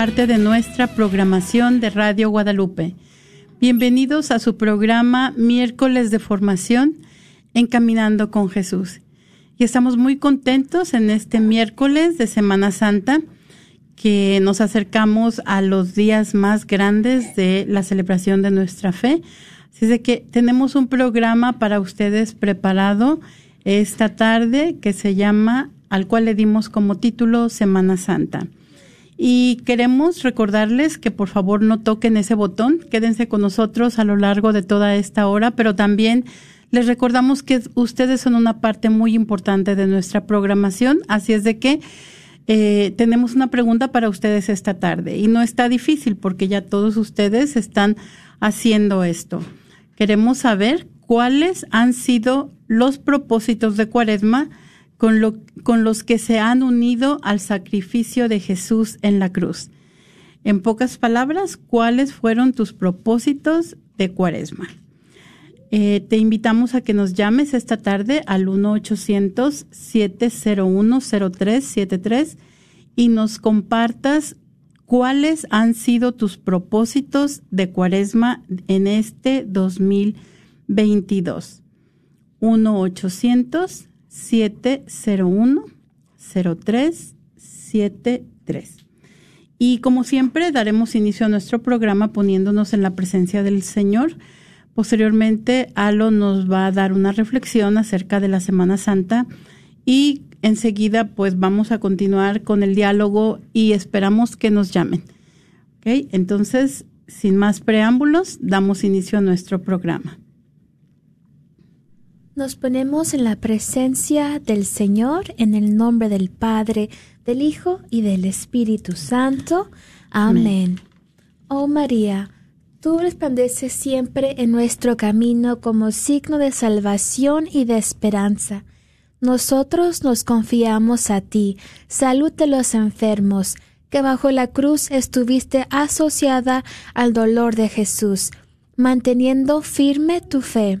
parte de nuestra programación de Radio Guadalupe. Bienvenidos a su programa Miércoles de Formación Encaminando con Jesús. Y estamos muy contentos en este miércoles de Semana Santa que nos acercamos a los días más grandes de la celebración de nuestra fe. Así es de que tenemos un programa para ustedes preparado esta tarde que se llama, al cual le dimos como título Semana Santa. Y queremos recordarles que por favor no toquen ese botón, quédense con nosotros a lo largo de toda esta hora, pero también les recordamos que ustedes son una parte muy importante de nuestra programación, así es de que eh, tenemos una pregunta para ustedes esta tarde. Y no está difícil porque ya todos ustedes están haciendo esto. Queremos saber cuáles han sido los propósitos de Cuaresma con, lo, con los que se han unido al sacrificio de Jesús en la cruz. En pocas palabras, ¿cuáles fueron tus propósitos de Cuaresma? Eh, te invitamos a que nos llames esta tarde al 1-800-701-0373 y nos compartas cuáles han sido tus propósitos de Cuaresma en este 2022. 1-800-701-0373. Y como siempre, daremos inicio a nuestro programa poniéndonos en la presencia del Señor. Posteriormente, Alo nos va a dar una reflexión acerca de la Semana Santa y enseguida pues vamos a continuar con el diálogo y esperamos que nos llamen. ¿Ok? Entonces, sin más preámbulos, damos inicio a nuestro programa. Nos ponemos en la presencia del Señor en el nombre del Padre, del Hijo y del Espíritu Santo. Amén. Oh María, tú resplandeces siempre en nuestro camino como signo de salvación y de esperanza. Nosotros nos confiamos a ti, salud de los enfermos, que bajo la cruz estuviste asociada al dolor de Jesús, manteniendo firme tu fe.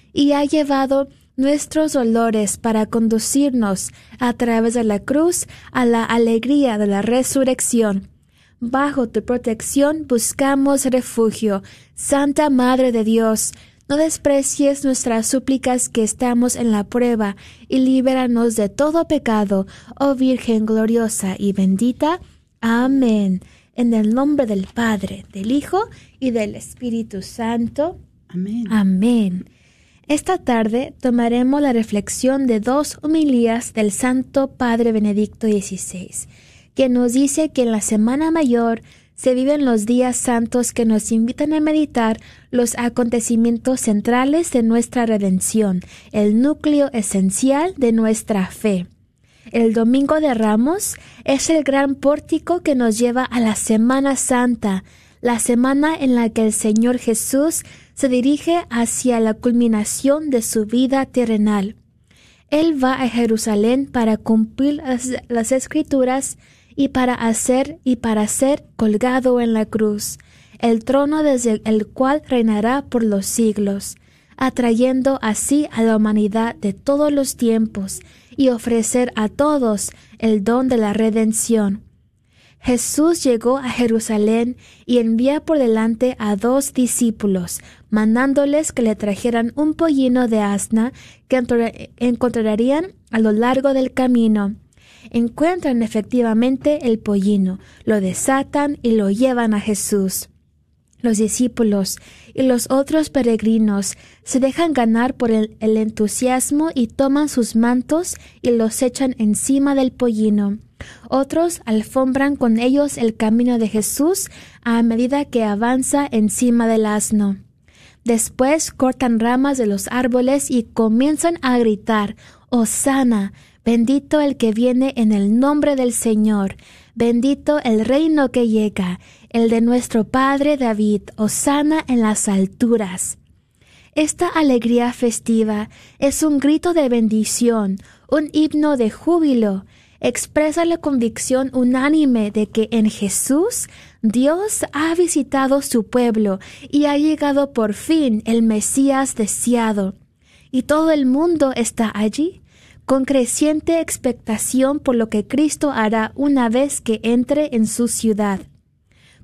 y ha llevado nuestros dolores para conducirnos a través de la cruz a la alegría de la resurrección. Bajo tu protección buscamos refugio, Santa Madre de Dios, no desprecies nuestras súplicas que estamos en la prueba, y líbranos de todo pecado, oh Virgen gloriosa y bendita. Amén. En el nombre del Padre, del Hijo y del Espíritu Santo. Amén. Amén. Esta tarde tomaremos la reflexión de dos homilías del Santo Padre Benedicto XVI, que nos dice que en la Semana Mayor se viven los días santos que nos invitan a meditar los acontecimientos centrales de nuestra redención, el núcleo esencial de nuestra fe. El Domingo de Ramos es el gran pórtico que nos lleva a la Semana Santa, la semana en la que el Señor Jesús se dirige hacia la culminación de su vida terrenal. Él va a Jerusalén para cumplir las, escrituras y para hacer y para ser colgado en la cruz, el trono desde el cual reinará por los siglos, atrayendo así a la humanidad de todos los tiempos y ofrecer a todos el don de la redención. Jesús llegó a Jerusalén y envía por delante a dos discípulos, mandándoles que le trajeran un pollino de asna que encontrarían a lo largo del camino encuentran efectivamente el pollino, lo desatan y lo llevan a Jesús. Los discípulos y los otros peregrinos se dejan ganar por el, entusiasmo y toman sus mantos y los echan encima del pollino. Otros alfombran con ellos el camino de Jesús a medida que avanza encima del asno. Después cortan ramas de los árboles y comienzan a gritar, Osana, Bendito el que viene en el nombre del Señor, bendito el reino que llega, el de nuestro Padre David, osana en las alturas. Esta alegría festiva es un grito de bendición, un himno de júbilo, expresa la convicción unánime de que en Jesús Dios ha visitado su pueblo y ha llegado por fin el Mesías deseado. Y todo el mundo está allí con creciente expectación por lo que Cristo hará una vez que entre en su ciudad.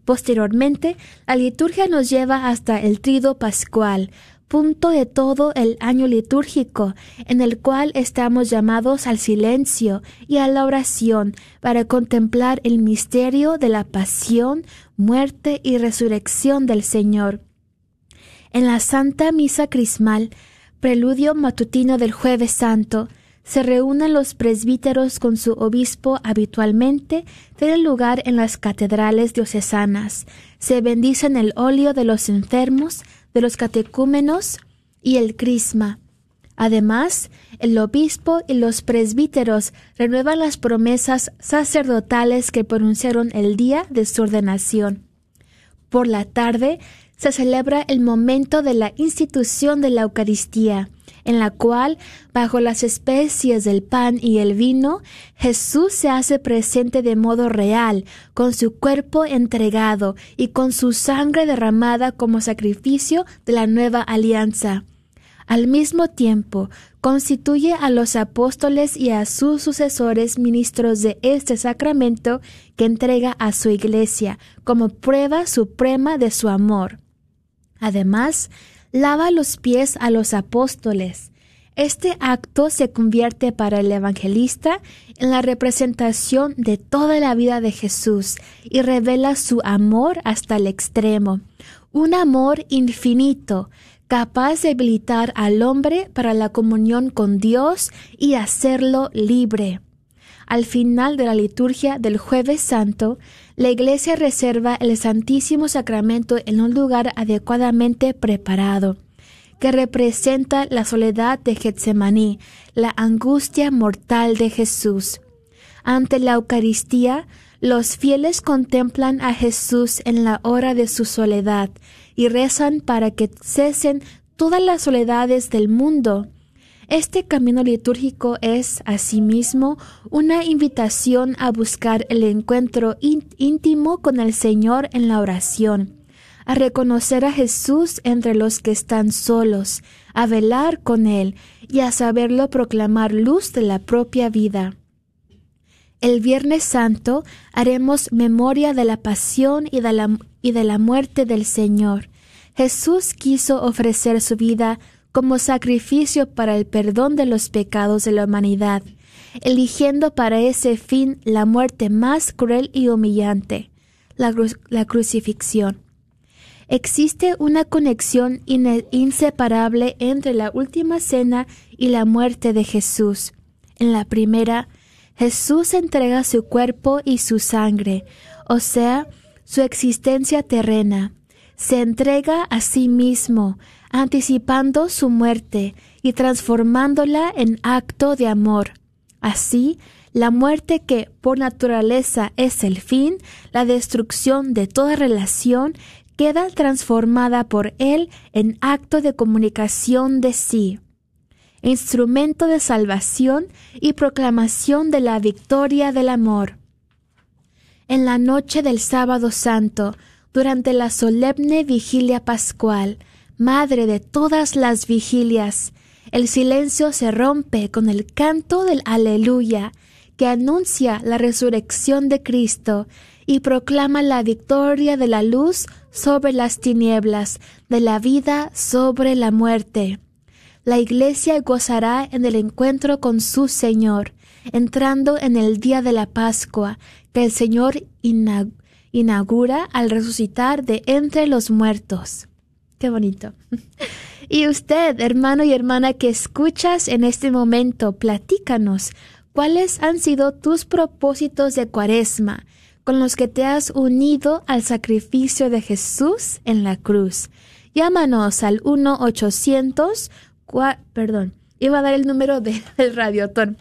Posteriormente, la liturgia nos lleva hasta el trido pascual, punto de todo el año litúrgico, en el cual estamos llamados al silencio y a la oración para contemplar el misterio de la pasión, muerte y resurrección del Señor. En la Santa Misa Crismal, preludio matutino del jueves santo, se reúnen los presbíteros con su obispo habitualmente, tienen lugar en las catedrales diocesanas, se bendicen el óleo de los enfermos, de los catecúmenos y el crisma. Además, el obispo y los presbíteros renuevan las promesas sacerdotales que pronunciaron el día de su ordenación. Por la tarde se celebra el momento de la institución de la Eucaristía, en la cual, bajo las especies del pan y el vino, Jesús se hace presente de modo real, con su cuerpo entregado y con su sangre derramada como sacrificio de la nueva alianza. Al mismo tiempo, constituye a los apóstoles y a sus sucesores ministros de este sacramento que entrega a su iglesia como prueba suprema de su amor. Además, lava los pies a los apóstoles. Este acto se convierte para el evangelista en la representación de toda la vida de Jesús y revela su amor hasta el extremo, un amor infinito, capaz de habilitar al hombre para la comunión con Dios y hacerlo libre. Al final de la liturgia del jueves santo, la Iglesia reserva el Santísimo Sacramento en un lugar adecuadamente preparado que representa la soledad de Getsemaní, la angustia mortal de Jesús. Ante la Eucaristía, los fieles contemplan a Jesús en la hora de su soledad y rezan para que cesen todas las soledades del mundo. Este camino litúrgico es, asimismo, una invitación a buscar el encuentro íntimo con el Señor en la oración a reconocer a Jesús entre los que están solos, a velar con Él y a saberlo proclamar luz de la propia vida. El Viernes Santo haremos memoria de la pasión y de la, y de la muerte del Señor. Jesús quiso ofrecer su vida como sacrificio para el perdón de los pecados de la humanidad, eligiendo para ese fin la muerte más cruel y humillante, la, crucifixión. Existe una conexión inseparable entre la última cena y la muerte de Jesús. En la primera, Jesús entrega su cuerpo y su sangre, o sea, su existencia terrena. Se entrega a sí mismo, anticipando su muerte y transformándola en acto de amor. Así, la muerte que por naturaleza es el fin, la destrucción de toda relación, queda transformada por Él en acto de comunicación de sí, instrumento de salvación y proclamación de la victoria del amor. En la noche del sábado santo, durante la solemne vigilia pascual, madre de todas las vigilias, el silencio se rompe con el canto del aleluya, que anuncia la resurrección de Cristo y proclama la victoria de la luz sobre las tinieblas, de la vida sobre la muerte. La Iglesia gozará en el encuentro con su Señor, entrando en el día de la Pascua, que el Señor inaugura al resucitar de entre los muertos. Qué bonito. Y usted, hermano y hermana que escuchas en este momento, platícanos cuáles han sido tus propósitos de cuaresma con los que te has unido al sacrificio de Jesús en la cruz. Llámanos al 1-800, perdón, iba a dar el número del radiotón.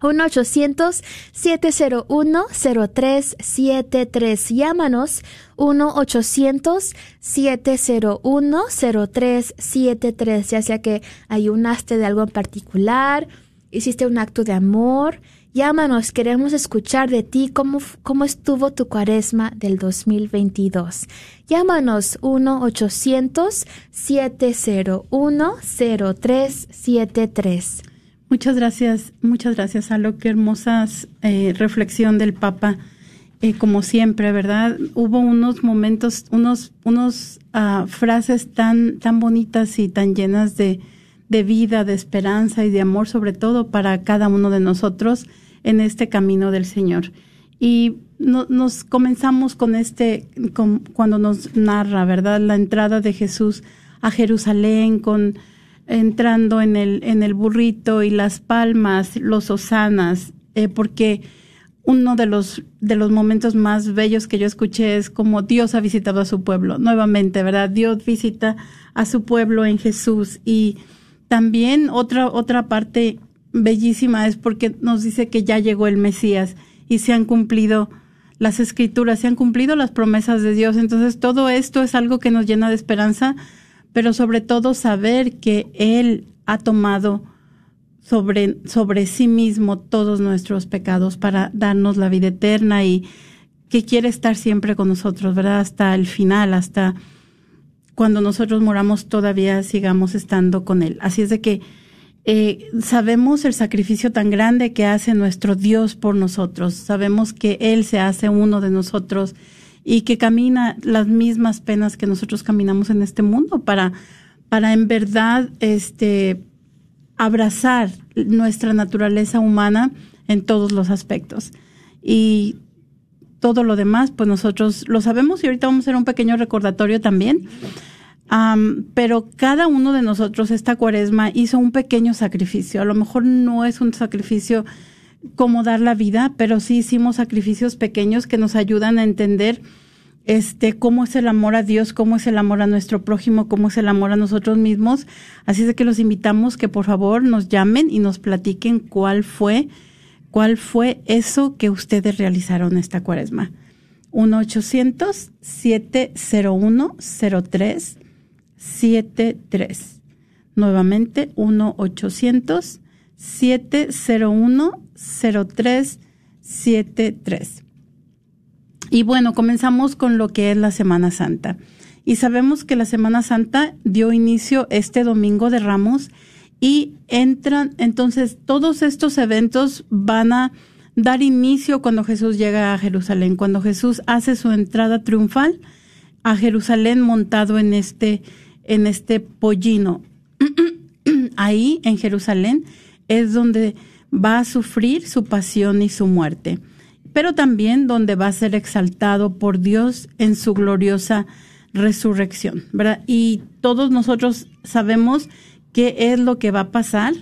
1-800-701-0373. Llámanos 1-800-701-0373. Ya sea que ayunaste de algo en particular, hiciste un acto de amor, Llámanos, queremos escuchar de ti cómo, cómo estuvo tu cuaresma del 2022. Llámanos 1-800-701-0373. Muchas gracias, muchas gracias a lo que hermosa eh, reflexión del Papa. Eh, como siempre, ¿verdad? Hubo unos momentos, unos, unos uh, frases tan, tan bonitas y tan llenas de, de vida, de esperanza y de amor, sobre todo para cada uno de nosotros en este camino del Señor. Y nos comenzamos con este, cuando nos narra, ¿verdad? La entrada de Jesús a Jerusalén, con entrando en el, en el burrito y las palmas, los osanas, eh, porque uno de los, de los momentos más bellos que yo escuché es como Dios ha visitado a su pueblo, nuevamente, ¿verdad? Dios visita a su pueblo en Jesús y también otra, otra parte bellísima es porque nos dice que ya llegó el Mesías y se han cumplido las escrituras, se han cumplido las promesas de Dios. Entonces todo esto es algo que nos llena de esperanza, pero sobre todo saber que Él ha tomado sobre, sobre sí mismo todos nuestros pecados para darnos la vida eterna y que quiere estar siempre con nosotros, ¿verdad? Hasta el final, hasta cuando nosotros moramos todavía sigamos estando con Él. Así es de que eh, sabemos el sacrificio tan grande que hace nuestro Dios por nosotros. Sabemos que Él se hace uno de nosotros y que camina las mismas penas que nosotros caminamos en este mundo para, para en verdad este, abrazar nuestra naturaleza humana en todos los aspectos. Y todo lo demás, pues nosotros lo sabemos y ahorita vamos a hacer un pequeño recordatorio también. pero cada uno de nosotros esta cuaresma hizo un pequeño sacrificio. A lo mejor no es un sacrificio como dar la vida, pero sí hicimos sacrificios pequeños que nos ayudan a entender este cómo es el amor a Dios, cómo es el amor a nuestro prójimo, cómo es el amor a nosotros mismos. Así es que los invitamos que por favor nos llamen y nos platiquen cuál fue cuál fue eso que ustedes realizaron esta cuaresma. 1-800-701-0373. Nuevamente, 1-800-701-0373. Y bueno, comenzamos con lo que es la Semana Santa. Y sabemos que la Semana Santa dio inicio este domingo de Ramos y entran, entonces todos estos eventos van a dar inicio cuando Jesús llega a Jerusalén, cuando Jesús hace su entrada triunfal a Jerusalén montado en este, en este pollino. Ahí en Jerusalén es donde va a sufrir su pasión y su muerte, pero también donde va a ser exaltado por Dios en su gloriosa resurrección, ¿verdad? Y todos nosotros sabemos qué es lo que va a pasar.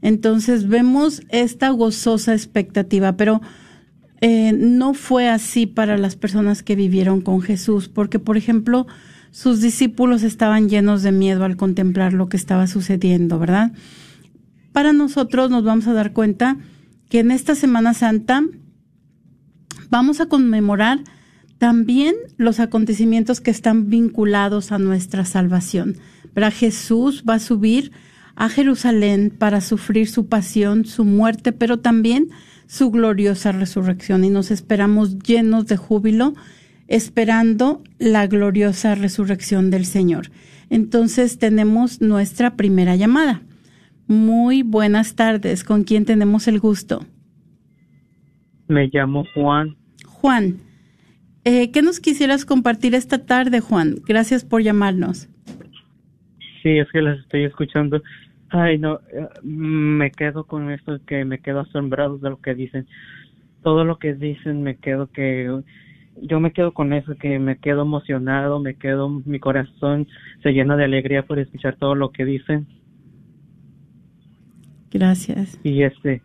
Entonces vemos esta gozosa expectativa, pero eh, no fue así para las personas que vivieron con Jesús, porque por ejemplo sus discípulos estaban llenos de miedo al contemplar lo que estaba sucediendo, ¿verdad? Para nosotros nos vamos a dar cuenta que en esta Semana Santa vamos a conmemorar también los acontecimientos que están vinculados a nuestra salvación. Pero Jesús va a subir a Jerusalén para sufrir su pasión, su muerte, pero también su gloriosa resurrección. Y nos esperamos llenos de júbilo, esperando la gloriosa resurrección del Señor. Entonces tenemos nuestra primera llamada. Muy buenas tardes. ¿Con quién tenemos el gusto? Me llamo Juan. Juan, eh, ¿qué nos quisieras compartir esta tarde, Juan? Gracias por llamarnos. Sí, es que las estoy escuchando. Ay, no, eh, me quedo con esto, que me quedo asombrado de lo que dicen. Todo lo que dicen me quedo que yo me quedo con eso, que me quedo emocionado, me quedo, mi corazón se llena de alegría por escuchar todo lo que dicen. Gracias. Y este,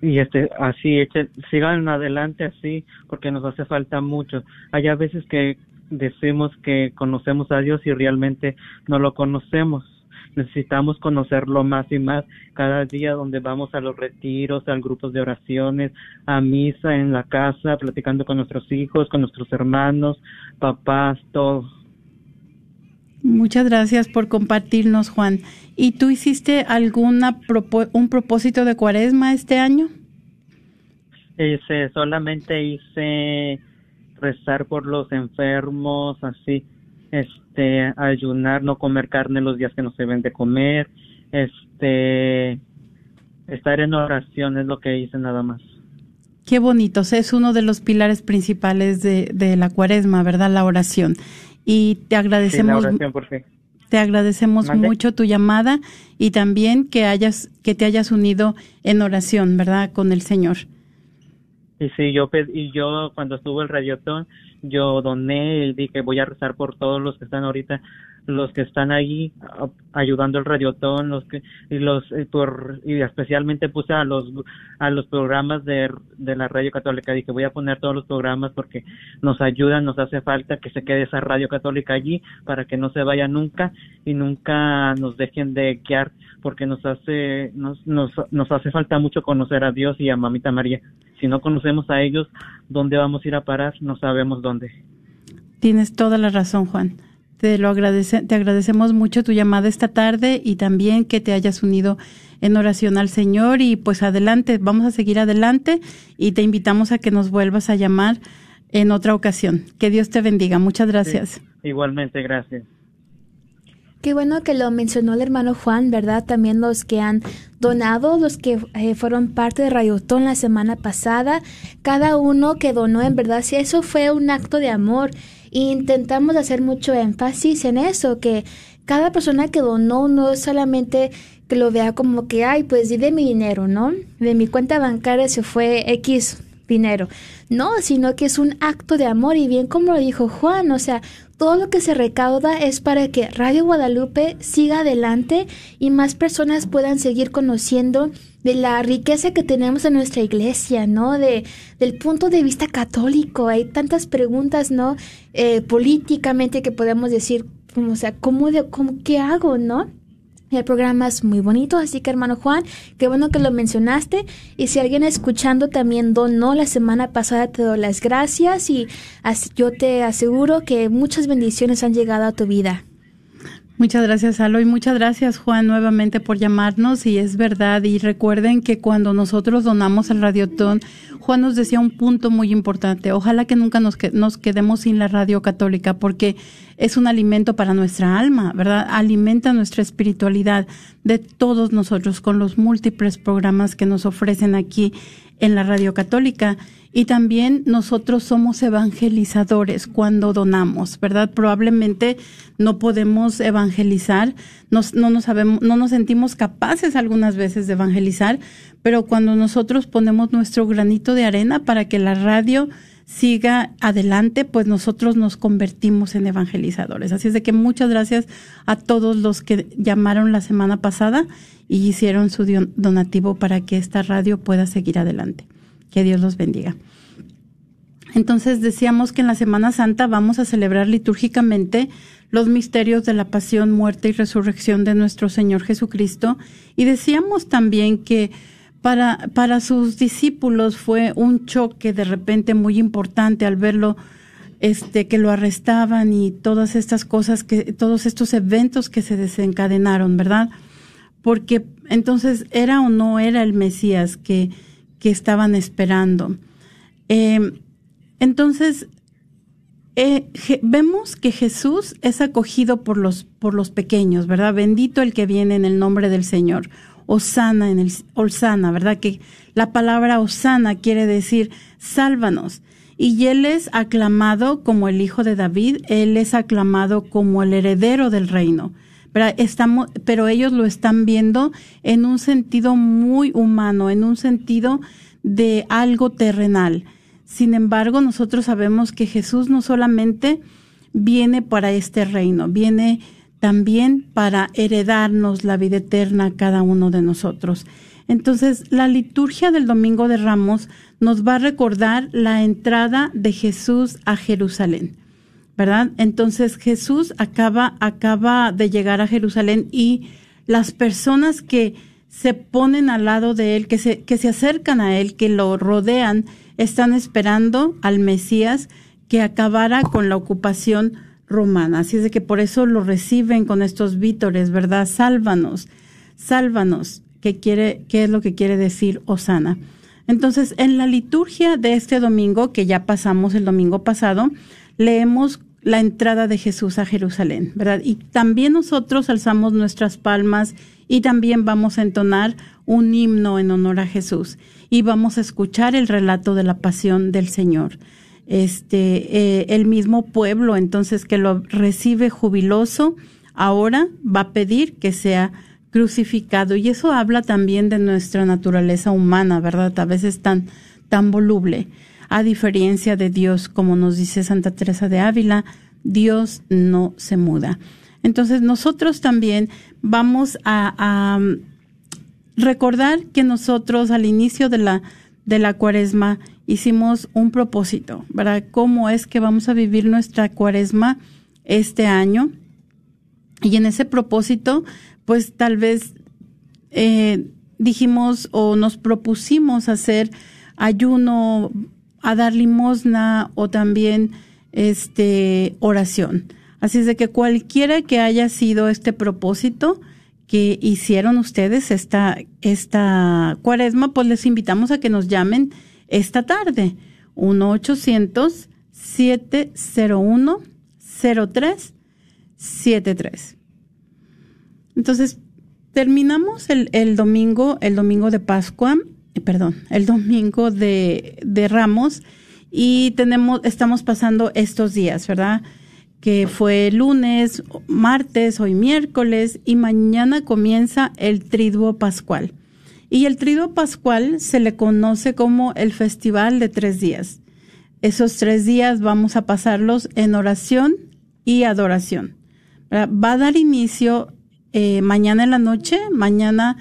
y este, así, sigan adelante así, porque nos hace falta mucho. Hay a veces que decimos que conocemos a Dios y realmente no lo conocemos. Necesitamos conocerlo más y más cada día donde vamos a los retiros, a grupos de oraciones, a misa en la casa, platicando con nuestros hijos, con nuestros hermanos, papás, todos. Muchas gracias por compartirnos, Juan. ¿Y tú hiciste alguna un propósito de cuaresma este año? Hice, solamente hice rezar por los enfermos, así, este, ayunar, no comer carne los días que no se ven de comer, este, estar en oración es lo que hice nada más. Qué bonito, es uno de los pilares principales de, de la cuaresma, ¿verdad? La oración. Y te agradecemos. Te agradecemos mucho tu llamada y también que hayas, que te hayas unido en oración, ¿verdad? Con el Señor. Y sí, yo, y yo cuando estuvo el radiotón, yo doné y dije voy a rezar por todos los que están ahorita, los que están ahí ayudando el radiotón, los que y los y por y especialmente puse a los a los programas de, de la radio católica dije voy a poner todos los programas porque nos ayudan, nos hace falta que se quede esa radio católica allí para que no se vaya nunca y nunca nos dejen de guiar porque nos hace nos nos, nos hace falta mucho conocer a Dios y a Mamita María si no conocemos a ellos, ¿dónde vamos a ir a parar? No sabemos dónde. Tienes toda la razón, Juan. Te lo agradece, te agradecemos mucho tu llamada esta tarde y también que te hayas unido en oración al Señor y pues adelante, vamos a seguir adelante y te invitamos a que nos vuelvas a llamar en otra ocasión. Que Dios te bendiga. Muchas gracias. igualmente, gracias. Qué bueno que lo mencionó el hermano Juan, ¿verdad? También los que han donado, los que eh, fueron parte de Rayotón la semana pasada, cada uno que donó, en verdad, si eso fue un acto de amor Intentamos hacer mucho énfasis en eso, que cada persona que donó no es solamente que lo vea como que, ay, pues di de mi dinero, ¿no? De mi cuenta bancaria se fue X dinero. No, sino que es un acto de amor y bien como lo dijo Juan, o sea, todo lo que se recauda es para que Radio Guadalupe siga adelante y más personas puedan seguir conociendo de la riqueza que tenemos en nuestra iglesia, ¿no? De, del punto de vista católico. Hay tantas preguntas, ¿no? Eh, políticamente que podemos decir, o sea, ¿cómo, de, cómo, ¿qué hago, no? El programa es muy bonito, así que hermano Juan, qué bueno que lo mencionaste. Y si alguien escuchando también donó la semana pasada, te doy las gracias y yo te aseguro que muchas bendiciones han llegado a tu vida. Muchas gracias, Alo, y muchas gracias, Juan, nuevamente por llamarnos. Y es verdad, y recuerden que cuando nosotros donamos el Radiotón, Juan nos decía un punto muy importante. Ojalá que nunca nos, nos quedemos sin la radio católica, porque es un alimento para nuestra alma, ¿verdad? Alimenta nuestra espiritualidad de todos nosotros con los múltiples programas que nos ofrecen aquí en la radio católica. Y también nosotros somos evangelizadores cuando donamos, ¿verdad? Probablemente no podemos evangelizar, no, nos sabemos, no nos sentimos capaces algunas veces de evangelizar, pero cuando nosotros ponemos nuestro granito de arena para que la radio siga adelante, pues nosotros nos convertimos en evangelizadores. Así es de que muchas gracias a todos los que llamaron la semana pasada y hicieron su donativo para que esta radio pueda seguir adelante. Que Dios los bendiga. Entonces decíamos que en la Semana Santa vamos a celebrar litúrgicamente los misterios de la pasión, muerte y resurrección de nuestro Señor Jesucristo. Y decíamos también que para, para sus discípulos fue un choque de repente muy importante al verlo, este, que lo arrestaban y todas estas cosas que, todos estos eventos que se desencadenaron, ¿verdad? Porque entonces era o no era el Mesías que, que estaban esperando. Em, entonces, eh, vemos que Jesús es acogido por los, por los pequeños, ¿verdad? Bendito el que viene en el nombre del Señor. Osana en el Osana, ¿verdad? Que la palabra Osana quiere decir sálvanos. Y él es aclamado como el hijo de David, él es aclamado como el heredero del reino. Estamos, pero ellos lo están viendo en un sentido muy humano, en un sentido de algo terrenal. Sin embargo, nosotros sabemos que Jesús no solamente viene para este reino, viene también para heredarnos la vida eterna a cada uno de nosotros. Entonces, la liturgia del Domingo de Ramos nos va a recordar la entrada de Jesús a Jerusalén. ¿Verdad? Entonces Jesús acaba, acaba de llegar a Jerusalén y las personas que se ponen al lado de él, que se, que se acercan a él, que lo rodean, están esperando al Mesías que acabara con la ocupación romana. Así es de que por eso lo reciben con estos vítores, ¿verdad? Sálvanos, sálvanos, ¿qué, quiere, qué es lo que quiere decir Osana? Entonces, en la liturgia de este domingo, que ya pasamos el domingo pasado, leemos la entrada de Jesús a Jerusalén, ¿verdad? Y también nosotros alzamos nuestras palmas y también vamos a entonar un himno en honor a Jesús y vamos a escuchar el relato de la pasión del Señor. Este, eh, el mismo pueblo, entonces, que lo recibe jubiloso, ahora va a pedir que sea crucificado. Y eso habla también de nuestra naturaleza humana, ¿verdad? A veces tan, tan voluble. A diferencia de Dios, como nos dice Santa Teresa de Ávila, Dios no se muda. Entonces nosotros también vamos a, recordar que nosotros al inicio de la, de la cuaresma hicimos un propósito, ¿verdad? ¿Cómo es que vamos a vivir nuestra cuaresma este año? Y en ese propósito, pues tal vez eh, dijimos o nos propusimos hacer ayuno a dar limosna o también este oración. Así es de que cualquiera que haya sido este propósito que hicieron ustedes esta, esta cuaresma, pues les invitamos a que nos llamen esta tarde. 1-800-701-0373. Entonces, terminamos el, el domingo, el domingo de Pascua, perdón, el domingo de, de Ramos y tenemos, estamos pasando estos días, ¿verdad? Que fue lunes, martes, hoy miércoles y mañana comienza el Triduo Pascual. Y el Triduo Pascual se le conoce como el Festival de Tres Días. Esos tres días vamos a pasarlos en oración y adoración. Va a dar inicio eh, mañana en la noche, mañana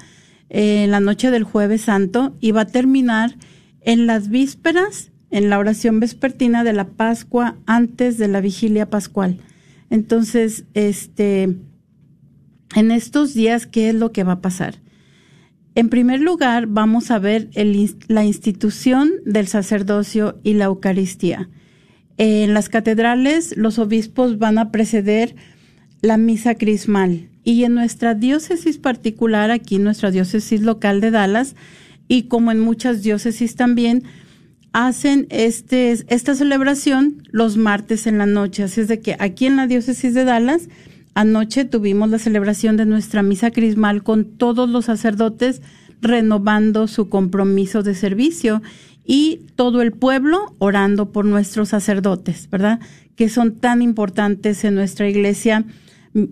eh, en la noche del jueves santo y va a terminar en las vísperas, en la oración vespertina de la Pascua antes de la vigilia pascual. Entonces, este, en estos días, ¿qué es lo que va a pasar? En primer lugar, vamos a ver la institución del sacerdocio y la Eucaristía. En las catedrales, los obispos van a preceder la misa crismal. Y en nuestra diócesis particular, aquí nuestra diócesis local de Dallas, y como en muchas diócesis también, hacen este, esta celebración los martes en la noche. Así es de que aquí en la diócesis de Dallas Anoche tuvimos la celebración de nuestra misa crismal con todos los sacerdotes renovando su compromiso de servicio y todo el pueblo orando por nuestros sacerdotes, ¿verdad? Que son tan importantes en nuestra iglesia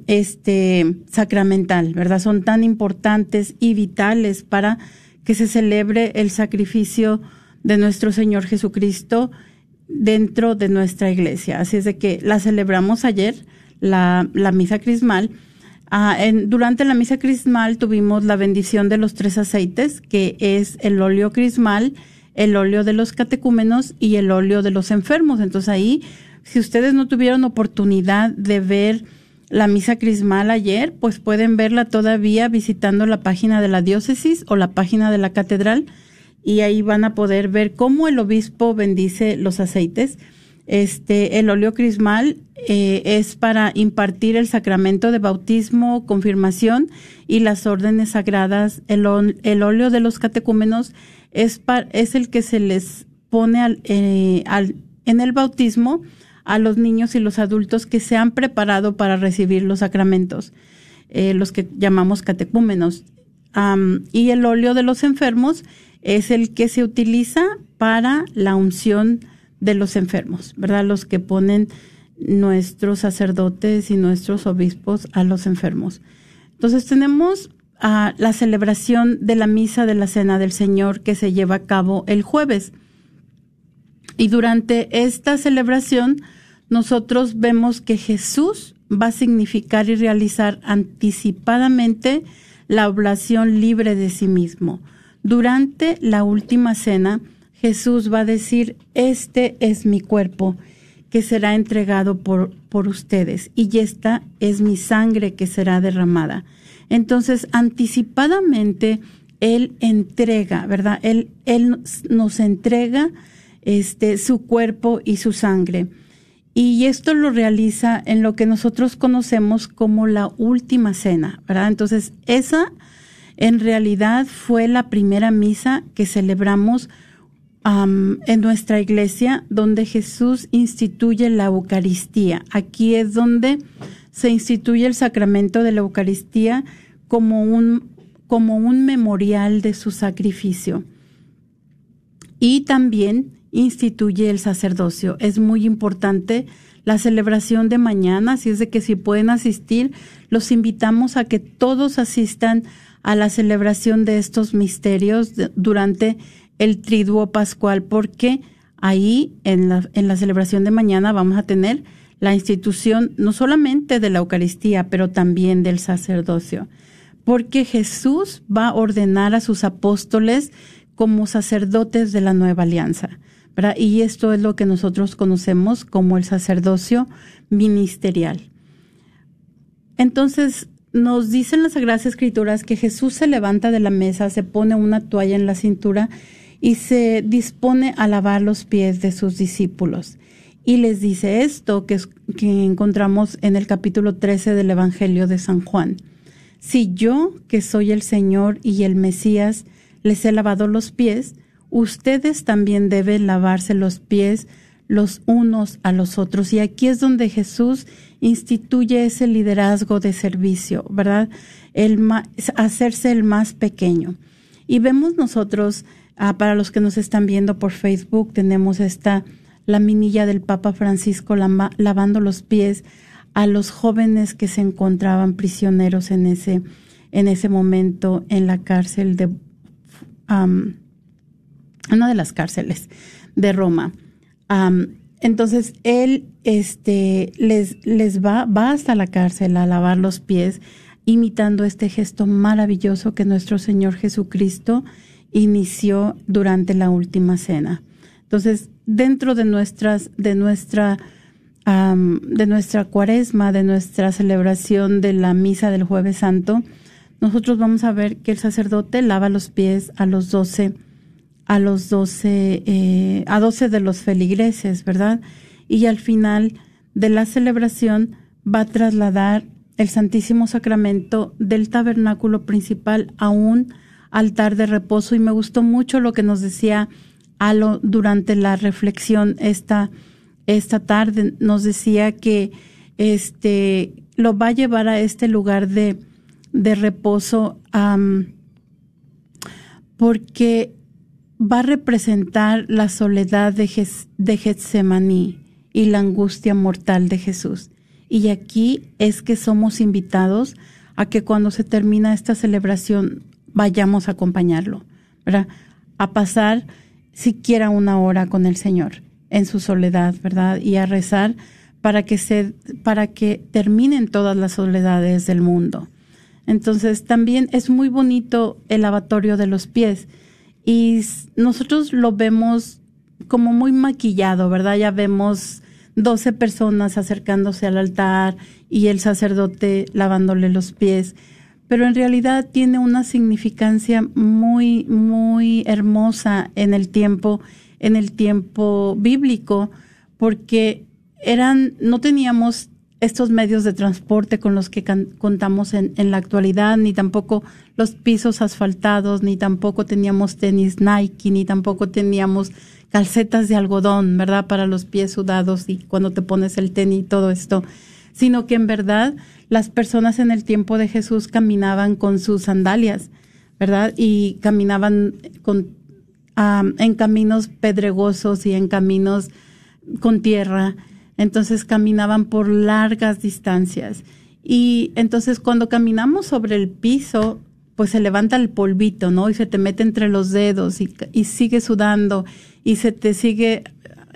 este sacramental, ¿verdad? Son tan importantes y vitales para que se celebre el sacrificio de nuestro Señor Jesucristo dentro de nuestra iglesia. Así es de que la celebramos ayer la, misa crismal. Ah, durante la misa crismal tuvimos la bendición de los tres aceites, que es el óleo crismal, el óleo de los catecúmenos y el óleo de los enfermos. Entonces ahí, si ustedes no tuvieron oportunidad de ver la misa crismal ayer, pues pueden verla todavía visitando la página de la diócesis o la página de la catedral y ahí van a poder ver cómo el obispo bendice los aceites. Este, el óleo crismal eh, es para impartir el sacramento de bautismo, confirmación y las órdenes sagradas. El, el óleo de los catecúmenos es, es el que se les pone al, eh, al, en el bautismo a los niños y los adultos que se han preparado para recibir los sacramentos, eh, los que llamamos catecúmenos. y el óleo de los enfermos es el que se utiliza para la unción de los enfermos, ¿verdad? Los que ponen nuestros sacerdotes y nuestros obispos a los enfermos. Entonces tenemos a la celebración de la misa de la Cena del Señor que se lleva a cabo el jueves. Y durante esta celebración nosotros vemos que Jesús va a significar y realizar anticipadamente la oblación libre de sí mismo. Durante la última cena, Jesús va a decir, este es mi cuerpo que será entregado por, por ustedes y esta es mi sangre que será derramada. Entonces, anticipadamente, Él entrega, ¿verdad? Él, él nos entrega este, su cuerpo y su sangre. Y esto lo realiza en lo que nosotros conocemos como la última cena, ¿verdad? Entonces, esa en realidad fue la primera misa que celebramos en nuestra iglesia donde Jesús instituye la Eucaristía. Aquí es donde se instituye el sacramento de la Eucaristía como un, como un memorial de su sacrificio. Y también instituye el sacerdocio. Es muy importante la celebración de mañana, así es de que si pueden asistir, los invitamos a que todos asistan a la celebración de estos misterios durante el triduo pascual, porque ahí en la, en la celebración de mañana vamos a tener la institución no solamente de la Eucaristía, pero también del sacerdocio, porque Jesús va a ordenar a sus apóstoles como sacerdotes de la nueva alianza. Y esto es lo que nosotros conocemos como el sacerdocio ministerial. Entonces, nos dicen las Sagradas Escrituras que Jesús se levanta de la mesa, se pone una toalla en la cintura y se dispone a lavar los pies de sus discípulos. Y les dice esto que, encontramos en el capítulo 13 del Evangelio de San Juan. Si yo, que soy el Señor y el Mesías, les he lavado los pies, ustedes también deben lavarse los pies los unos a los otros. Y aquí es donde Jesús instituye ese liderazgo de servicio, ¿verdad? El hacerse el más pequeño. Y vemos nosotros Ah, para los que nos están viendo por Facebook, tenemos esta la minilla del Papa Francisco lavando los pies a los jóvenes que se encontraban prisioneros en ese, en ese momento en la cárcel de una de las cárceles de Roma. entonces él este, les, les va, va hasta la cárcel a lavar los pies, imitando este gesto maravilloso que nuestro Señor Jesucristo inició durante la última cena. Entonces, dentro de nuestras, de nuestra, de nuestra cuaresma, de nuestra celebración de la misa del Jueves Santo, nosotros vamos a ver que el sacerdote lava los pies a los doce, a los doce, eh, a doce de los feligreses, ¿verdad? Y al final de la celebración va a trasladar el Santísimo Sacramento del tabernáculo principal a un altar de reposo y me gustó mucho lo que nos decía Alo durante la reflexión esta, esta tarde. Nos decía que este lo va a llevar a este lugar de, de reposo porque va a representar la soledad de, de Getsemaní y la angustia mortal de Jesús. Y aquí es que somos invitados a que cuando se termina esta celebración vayamos a acompañarlo, ¿verdad? A pasar siquiera una hora con el Señor en su soledad, ¿verdad? Y a rezar para que se, para que terminen todas las soledades del mundo. Entonces también es muy bonito el lavatorio de los pies y nosotros lo vemos como muy maquillado, ¿verdad? Ya vemos 12 personas acercándose al altar y el sacerdote lavándole los pies, pero en realidad tiene una significancia muy, muy hermosa en el tiempo, en el tiempo bíblico, porque eran, no teníamos estos medios de transporte con los que contamos en, la actualidad, ni tampoco los pisos asfaltados, ni tampoco teníamos tenis Nike, ni tampoco teníamos calcetas de algodón, ¿verdad? Para los pies sudados y cuando te pones el tenis y todo esto, sino que en verdad las personas en el tiempo de Jesús caminaban con sus sandalias, ¿verdad? Y caminaban con, en caminos pedregosos y en caminos con tierra. Entonces caminaban por largas distancias. Y entonces cuando caminamos sobre el piso, pues se levanta el polvito, ¿no? Y se te mete entre los dedos y, y sigue sudando y se te sigue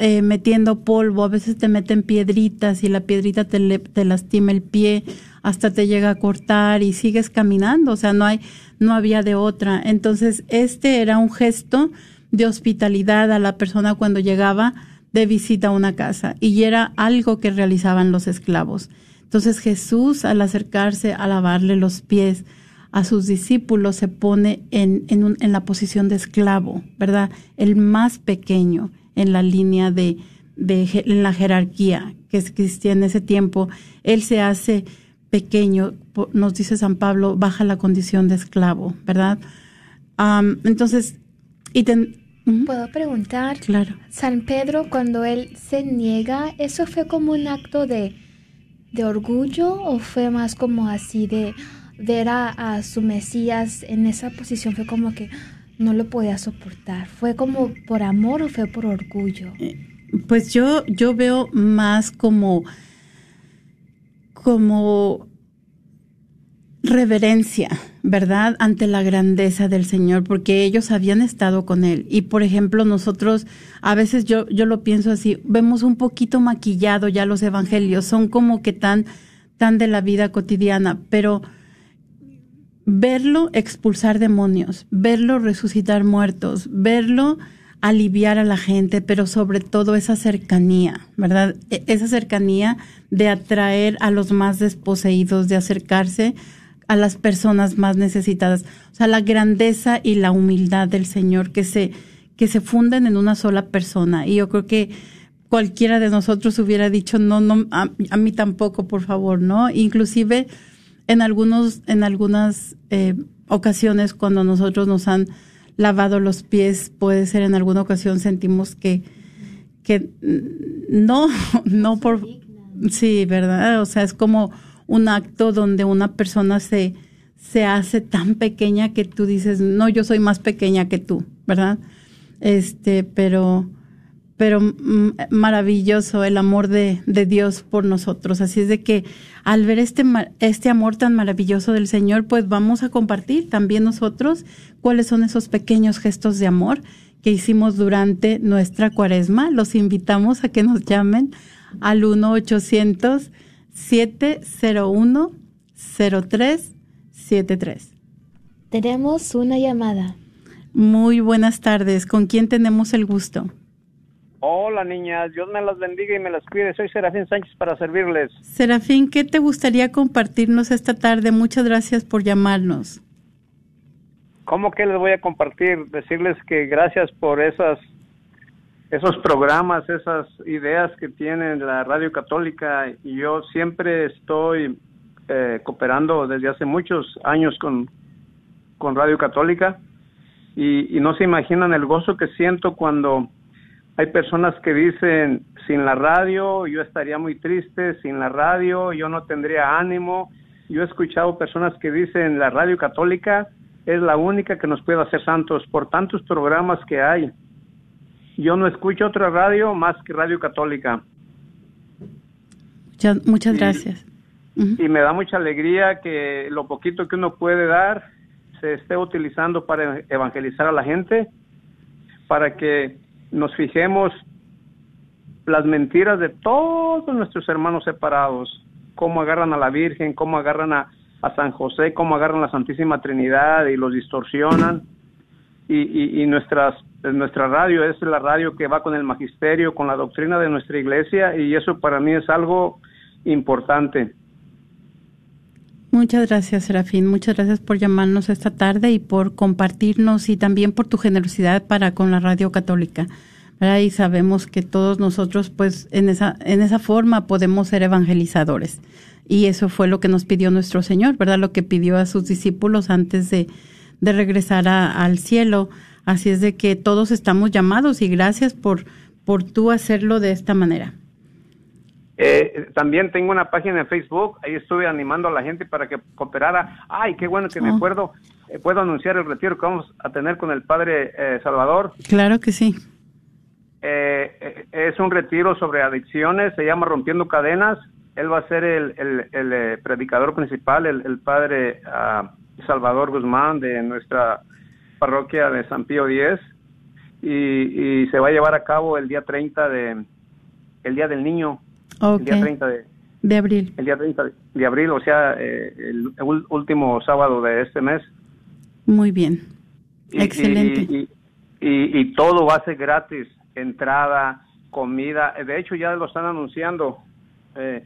eh, metiendo polvo, a veces te meten piedritas y la piedrita te, te lastima el pie, hasta te llega a cortar y sigues caminando, o sea, no hay, no había de otra. Entonces, este era un gesto de hospitalidad a la persona cuando llegaba de visita a una casa y era algo que realizaban los esclavos. Entonces Jesús al acercarse a lavarle los pies, a sus discípulos se pone en, en, en, la posición de esclavo, ¿verdad? El más pequeño en la línea de, de en la jerarquía que existía en ese tiempo. Él se hace pequeño, nos dice San Pablo, baja la condición de esclavo, ¿verdad? entonces, y ¿Puedo preguntar? Claro. San Pedro, cuando él se niega, ¿eso fue como un acto de, de orgullo o fue más como así de ver a, su Mesías en esa posición fue como que no lo podía soportar. ¿Fue como por amor o fue por orgullo? Eh, pues yo, yo veo más como, como reverencia, ¿verdad? Ante la grandeza del Señor, porque ellos habían estado con Él. Y por ejemplo, nosotros, a veces yo, yo lo pienso así, vemos un poquito maquillado ya los evangelios, son como que tan, tan de la vida cotidiana, pero verlo expulsar demonios, verlo resucitar muertos, verlo aliviar a la gente, pero sobre todo esa cercanía, ¿verdad? E, esa cercanía de atraer a los más desposeídos, de acercarse a las personas más necesitadas. O sea, la grandeza y la humildad del Señor que se, que se funden en una sola persona. Y yo creo que cualquiera de nosotros hubiera dicho, no, no, a, a mí tampoco, por favor, ¿no? Inclusive, en algunos, en algunas eh, ocasiones cuando nosotros nos han lavado los pies, puede ser en alguna ocasión sentimos que, que no, no por, sí, verdad, o sea, es como un acto donde una persona se, se hace tan pequeña que tú dices, no, yo soy más pequeña que tú, ¿verdad? Este, pero, pero mm, maravilloso el amor de, de, Dios por nosotros. Así es de que al ver este, este amor tan maravilloso del Señor, pues vamos a compartir también nosotros cuáles son esos pequeños gestos de amor que hicimos durante nuestra cuaresma. Los invitamos a que nos llamen al 1-800-701-0373. Tenemos una llamada. Muy buenas tardes. ¿Con quién tenemos el gusto? Hola niñas, Dios me las bendiga y me las cuide. Soy Serafín Sánchez para servirles. Serafín, ¿qué te gustaría compartirnos esta tarde? Muchas gracias por llamarnos. ¿Cómo que les voy a compartir? Decirles que gracias por esas esos programas, esas ideas que tiene la Radio Católica y yo siempre estoy eh, cooperando desde hace muchos años con, con Radio Católica y, y no se imaginan el gozo que siento cuando hay personas que dicen, sin la radio yo estaría muy triste, sin la radio yo no tendría ánimo. Yo he escuchado personas que dicen, la radio católica es la única que nos puede hacer santos por tantos programas que hay. Yo no escucho otra radio más que radio católica. Muchas, muchas gracias. Y me da mucha alegría que lo poquito que uno puede dar se esté utilizando para evangelizar a la gente, para que nos fijemos las mentiras de todos nuestros hermanos separados, cómo agarran a la Virgen, cómo agarran a, San José, cómo agarran la Santísima Trinidad y los distorsionan. Y, y, nuestras, nuestra radio es la radio que va con el magisterio, con la doctrina de nuestra iglesia y eso para mí es algo importante. Muchas gracias, Serafín. Muchas gracias por llamarnos esta tarde y por compartirnos y también por tu generosidad para con la Radio Católica. Y sabemos que todos nosotros, pues, en esa, en esa forma podemos ser evangelizadores. Y eso fue lo que nos pidió nuestro Señor, ¿verdad? Lo que pidió a sus discípulos antes de, de regresar al cielo. Así es de que todos estamos llamados y gracias por, por tú hacerlo de esta manera. Eh, también tengo una página en Facebook, ahí estuve animando a la gente para que cooperara. Ay, qué bueno que me oh. acuerdo. Eh, puedo anunciar el retiro que vamos a tener con el Padre eh, Salvador. Claro que sí. es un retiro sobre adicciones, se llama Rompiendo Cadenas. Él va a ser el, predicador principal, el, Padre ah, Salvador Guzmán de nuestra parroquia de San Pío X. Y, y se va a llevar a cabo el día 30 de, el Día del Niño el día 30 de, abril. El día 30 de, abril, o sea, eh, el, último sábado de este mes. Muy bien. Excelente. Y, y, todo va a ser gratis, entrada, comida. De hecho, ya lo están anunciando. Eh,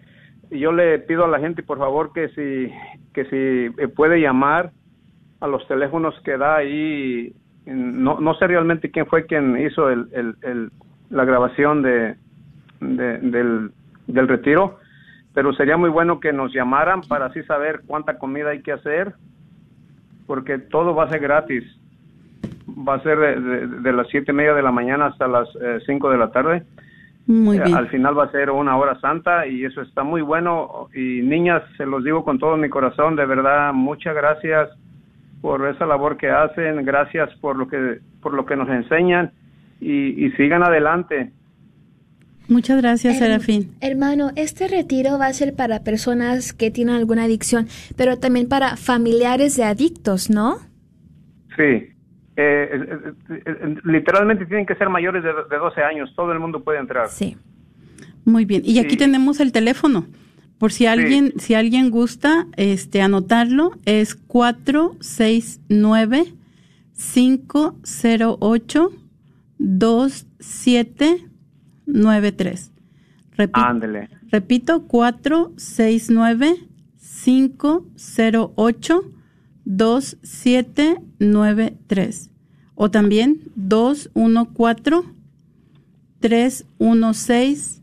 yo le pido a la gente, por favor, que si, que si eh, puede llamar a los teléfonos que da ahí. No, no sé realmente quién fue quien hizo el, el, la grabación de, del, del retiro, pero sería muy bueno que nos llamaran para así saber cuánta comida hay que hacer, porque todo va a ser gratis. Va a ser de, las siete y media de la mañana hasta las eh, cinco de la tarde. Muy eh, bien. al final va a ser una hora santa y eso está muy bueno. Y niñas, se los digo con todo mi corazón, de verdad, muchas gracias por esa labor que hacen, gracias por lo que, por lo que nos enseñan y, y sigan adelante Muchas gracias, Serafín. Hermano, este retiro va a ser para personas que tienen alguna adicción, pero también para familiares de adictos, ¿no? Sí. Eh, eh, eh, literalmente tienen que ser mayores de, 12 años. Todo el mundo puede entrar. Sí. Muy bien. Y aquí tenemos el teléfono. Por si alguien, si alguien gusta este, anotarlo, es 469 508 27 93. Repito, Ándele. Repito, 469-508-2793. O también 214-316-1985. 214-316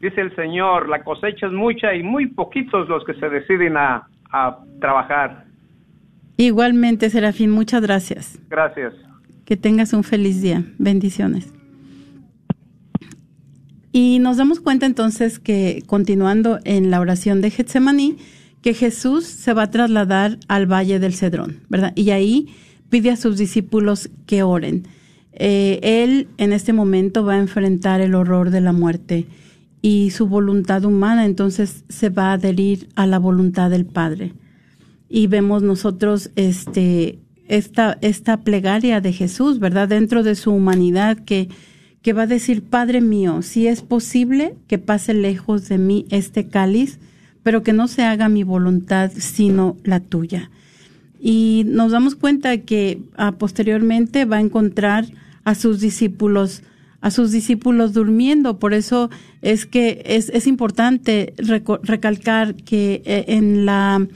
dice el Señor, la cosecha es mucha y muy poquitos los que se deciden a, a trabajar. Igualmente, Serafín, muchas gracias. Gracias. Que tengas un feliz día. Bendiciones. Y nos damos cuenta entonces que, continuando en la oración de Getsemaní, que Jesús se va a trasladar al Valle del Cedrón, ¿verdad? Y ahí pide a sus discípulos que oren. Eh, él en este momento va a enfrentar el horror de la muerte y su voluntad humana entonces se va a adherir a la voluntad del Padre. Y vemos nosotros este, esta, esta plegaria de Jesús, ¿verdad? Dentro de su humanidad que que va a decir, Padre mío, si es posible que pase lejos de mí este cáliz, pero que no se haga mi voluntad, sino la tuya. Y nos damos cuenta que ah, posteriormente va a encontrar a sus discípulos, a sus discípulos durmiendo. Por eso es que es, es importante recalcar que eh, en la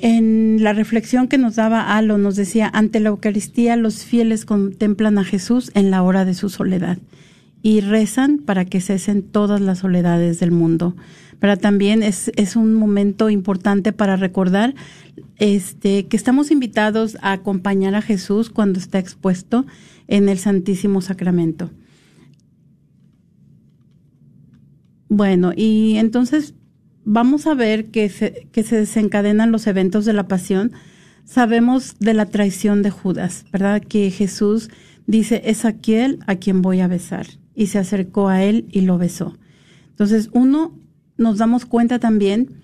en la reflexión que nos daba Alo, nos decía, ante la Eucaristía los fieles contemplan a Jesús en la hora de su soledad y rezan para que cesen todas las soledades del mundo. Pero también es, un momento importante para recordar este, que estamos invitados a acompañar a Jesús cuando está expuesto en el Santísimo Sacramento. Bueno, y entonces vamos a ver que se, que se desencadenan los eventos de la pasión, sabemos de la traición de Judas, ¿verdad? Que Jesús dice, es aquel a quien voy a besar. Y se acercó a él y lo besó. Entonces, uno, nos damos cuenta también,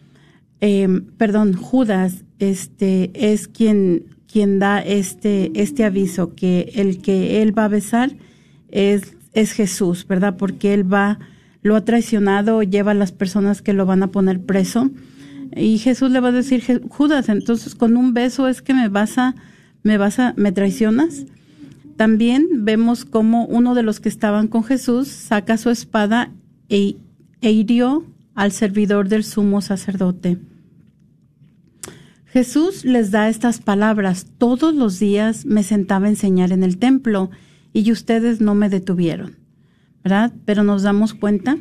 eh, perdón, Judas este, es quien, quien da este, este aviso, que el que él va a besar es, es Jesús, ¿verdad? Porque él va lo ha traicionado, lleva a las personas que lo van a poner preso. Y Jesús le va a decir, Judas, entonces con un beso es que me vas a, me vas a, me traicionas. También vemos cómo uno de los que estaban con Jesús saca su espada e, e hirió al servidor del sumo sacerdote. Jesús les da estas palabras, todos los días me sentaba a enseñar en el templo y ustedes no me detuvieron. ¿verdad? Pero nos damos cuenta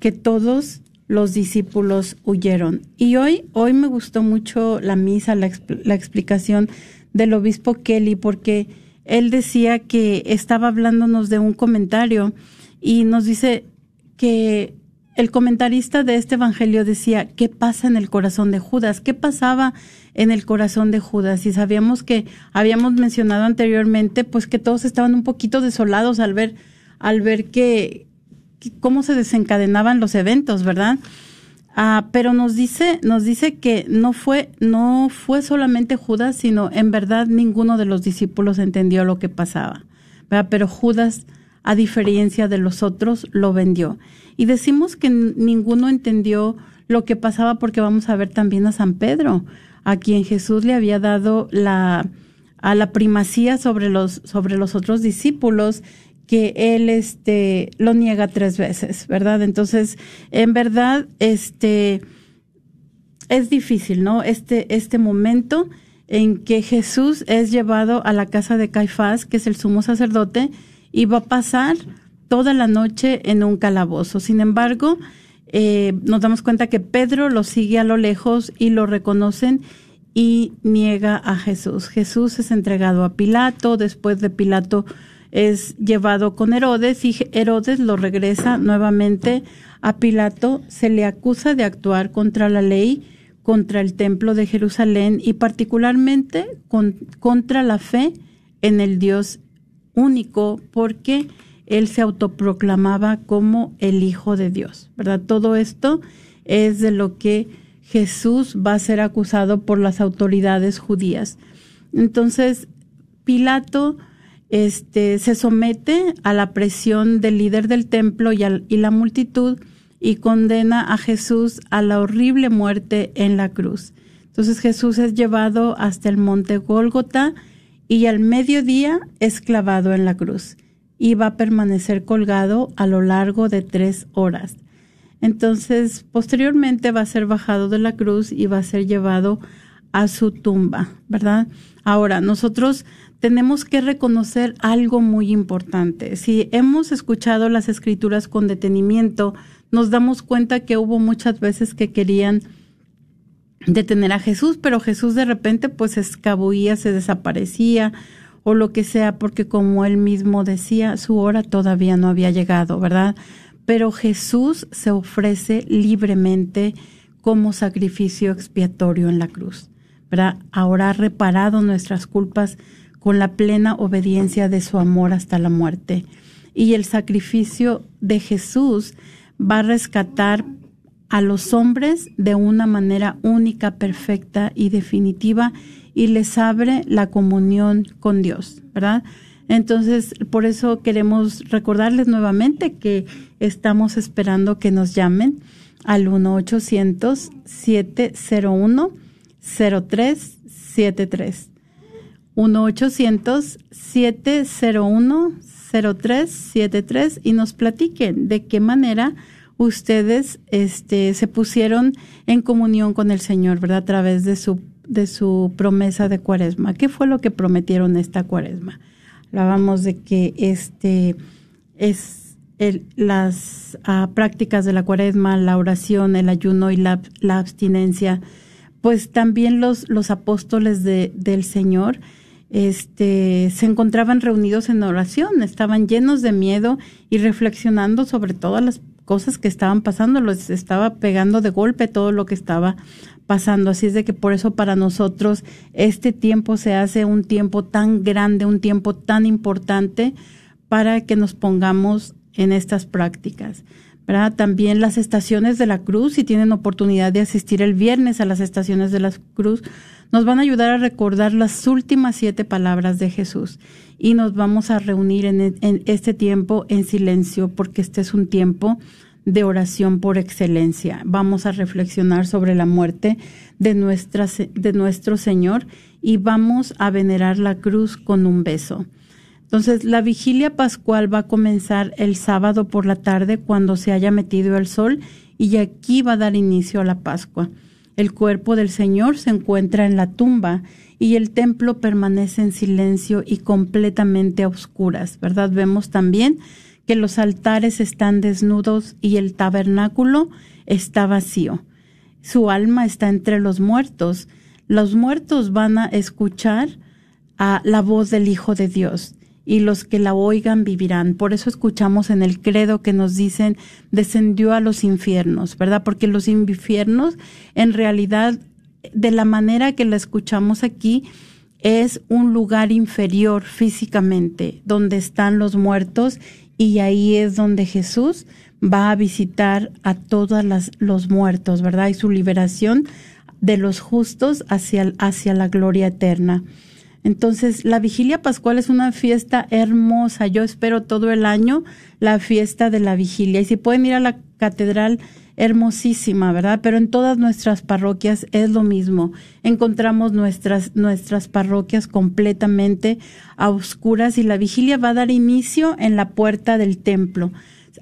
que todos los discípulos huyeron. Y hoy, hoy me gustó mucho la misa, la, la explicación del obispo Kelly, porque él decía que estaba hablándonos de un comentario y nos dice que el comentarista de este evangelio decía, ¿qué pasa en el corazón de Judas? ¿Qué pasaba en el corazón de Judas? Y sabíamos que habíamos mencionado anteriormente, pues que todos estaban un poquito desolados al ver al ver que, cómo se desencadenaban los eventos, ¿verdad? Ah, pero nos dice, nos dice que no fue, no fue solamente Judas, sino en verdad ninguno de los discípulos entendió lo que pasaba. ¿verdad? Pero Judas, a diferencia de los otros, lo vendió. Y decimos que ninguno entendió lo que pasaba porque vamos a ver también a San Pedro, a quien Jesús le había dado la, a la primacía sobre los, sobre los otros discípulos que él este lo niega tres veces, ¿verdad? Entonces, en verdad, este es difícil, ¿no? Este, este momento en que Jesús es llevado a la casa de Caifás, que es el sumo sacerdote, y va a pasar toda la noche en un calabozo. Sin embargo, eh, nos damos cuenta que Pedro lo sigue a lo lejos y lo reconocen y niega a Jesús. Jesús es entregado a Pilato, después de Pilato es llevado con Herodes y Herodes lo regresa nuevamente a Pilato. Se le acusa de actuar contra la ley, contra el templo de Jerusalén y particularmente contra la fe en el Dios único porque él se autoproclamaba como el Hijo de Dios, ¿verdad? Todo esto es de lo que Jesús va a ser acusado por las autoridades judías. Entonces, Pilato este, se somete a la presión del líder del templo y, y la multitud y condena a Jesús a la horrible muerte en la cruz. Entonces Jesús es llevado hasta el monte Gólgota y al mediodía es clavado en la cruz y va a permanecer colgado a lo largo de tres horas. Entonces, posteriormente va a ser bajado de la cruz y va a ser llevado a su tumba, ¿verdad? Ahora, nosotros tenemos que reconocer algo muy importante. Si hemos escuchado las escrituras con detenimiento, nos damos cuenta que hubo muchas veces que querían detener a Jesús, pero Jesús de repente pues escabullía, se desaparecía o lo que sea, porque como él mismo decía, su hora todavía no había llegado, ¿verdad? Pero Jesús se ofrece libremente como sacrificio expiatorio en la cruz, ¿verdad? Ahora ha reparado nuestras culpas con la plena obediencia de su amor hasta la muerte. Y el sacrificio de Jesús va a rescatar a los hombres de una manera única, perfecta y definitiva y les abre la comunión con Dios, ¿verdad? Entonces, por eso queremos recordarles nuevamente que estamos esperando que nos llamen al 1-800-701-0373. 1-800-701-0373 y nos platiquen de qué manera ustedes este, se pusieron en comunión con el Señor, ¿verdad? A través de su, de su promesa de cuaresma. ¿Qué fue lo que prometieron esta cuaresma? Hablábamos de que este es las ah, prácticas de la cuaresma, la oración, el ayuno y la, abstinencia, pues también los, apóstoles de, del Señor este, se encontraban reunidos en oración, estaban llenos de miedo y reflexionando sobre todas las cosas que estaban pasando, los estaba pegando de golpe todo lo que estaba pasando. Así es de que por eso para nosotros este tiempo se hace un tiempo tan grande, un tiempo tan importante para que nos pongamos en estas prácticas. También las estaciones de la cruz, si tienen oportunidad de asistir el viernes a las estaciones de la cruz, nos van a ayudar a recordar las últimas siete palabras de Jesús y nos vamos a reunir en, en este tiempo en silencio porque este es un tiempo de oración por excelencia. Vamos a reflexionar sobre la muerte de, nuestra, de nuestro Señor y vamos a venerar la cruz con un beso. Entonces, la vigilia pascual va a comenzar el sábado por la tarde cuando se haya metido el sol y aquí va a dar inicio a la Pascua. El cuerpo del Señor se encuentra en la tumba y el templo permanece en silencio y completamente a oscuras, ¿verdad? Vemos también que los altares están desnudos y el tabernáculo está vacío. Su alma está entre los muertos. Los muertos van a escuchar a la voz del Hijo de Dios y los que la oigan vivirán. Por eso escuchamos en el credo que nos dicen descendió a los infiernos, ¿verdad? Porque los infiernos en realidad de la manera que la escuchamos aquí es un lugar inferior físicamente, donde están los muertos y ahí es donde Jesús va a visitar a todos los muertos, ¿verdad? Y su liberación de los justos hacia, hacia la gloria eterna. Entonces, la vigilia pascual es una fiesta hermosa. Yo espero todo el año la fiesta de la vigilia. Y si pueden ir a la catedral, hermosísima, ¿verdad? Pero en todas nuestras parroquias es lo mismo. Encontramos nuestras, nuestras parroquias completamente a oscuras y la vigilia va a dar inicio en la puerta del templo,